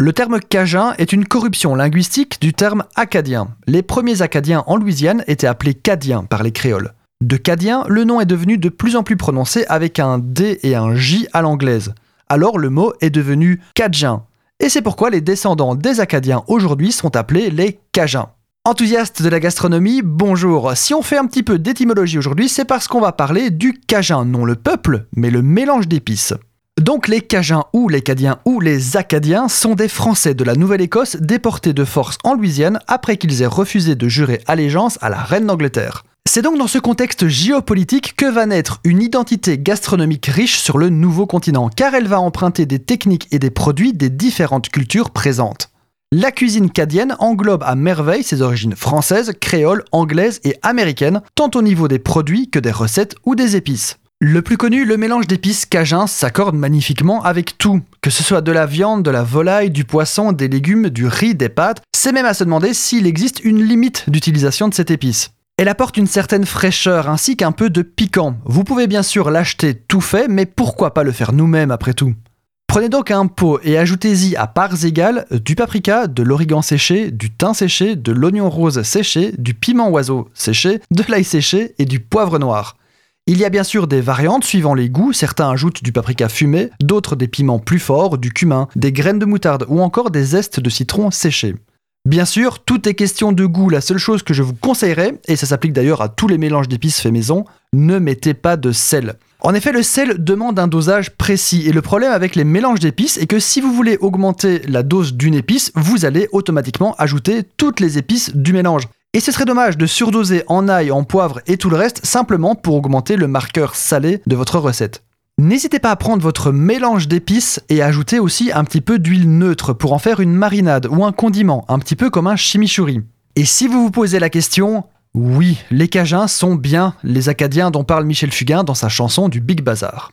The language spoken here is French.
Le terme cajun est une corruption linguistique du terme acadien. Les premiers acadiens en Louisiane étaient appelés cadiens par les créoles. De cadien, le nom est devenu de plus en plus prononcé avec un D et un J à l'anglaise. Alors le mot est devenu cajun. Et c'est pourquoi les descendants des acadiens aujourd'hui sont appelés les cajuns. Enthousiastes de la gastronomie, bonjour. Si on fait un petit peu d'étymologie aujourd'hui, c'est parce qu'on va parler du cajun, non le peuple, mais le mélange d'épices. Donc les Cajuns ou les Cadiens ou les Acadiens sont des Français de la Nouvelle-Écosse déportés de force en Louisiane après qu'ils aient refusé de jurer allégeance à la reine d'Angleterre. C'est donc dans ce contexte géopolitique que va naître une identité gastronomique riche sur le nouveau continent, car elle va emprunter des techniques et des produits des différentes cultures présentes. La cuisine cadienne englobe à merveille ses origines françaises, créoles, anglaises et américaines, tant au niveau des produits que des recettes ou des épices. Le plus connu, le mélange d'épices cajun s'accorde magnifiquement avec tout. Que ce soit de la viande, de la volaille, du poisson, des légumes, du riz, des pâtes, c'est même à se demander s'il existe une limite d'utilisation de cette épice. Elle apporte une certaine fraîcheur ainsi qu'un peu de piquant. Vous pouvez bien sûr l'acheter tout fait, mais pourquoi pas le faire nous-mêmes après tout? Prenez donc un pot et ajoutez-y à parts égales du paprika, de l'origan séché, du thym séché, de l'oignon rose séché, du piment oiseau séché, de l'ail séché et du poivre noir. Il y a bien sûr des variantes suivant les goûts, certains ajoutent du paprika fumé, d'autres des piments plus forts, du cumin, des graines de moutarde ou encore des zestes de citron séchés. Bien sûr, tout est question de goût, la seule chose que je vous conseillerais, et ça s'applique d'ailleurs à tous les mélanges d'épices faits maison, ne mettez pas de sel. En effet, le sel demande un dosage précis, et le problème avec les mélanges d'épices est que si vous voulez augmenter la dose d'une épice, vous allez automatiquement ajouter toutes les épices du mélange. Et ce serait dommage de surdoser en ail, en poivre et tout le reste simplement pour augmenter le marqueur salé de votre recette. N'hésitez pas à prendre votre mélange d'épices et ajouter aussi un petit peu d'huile neutre pour en faire une marinade ou un condiment, un petit peu comme un chimichurri. Et si vous vous posez la question, oui, les Cajuns sont bien les Acadiens dont parle Michel Fugain dans sa chanson du Big Bazar.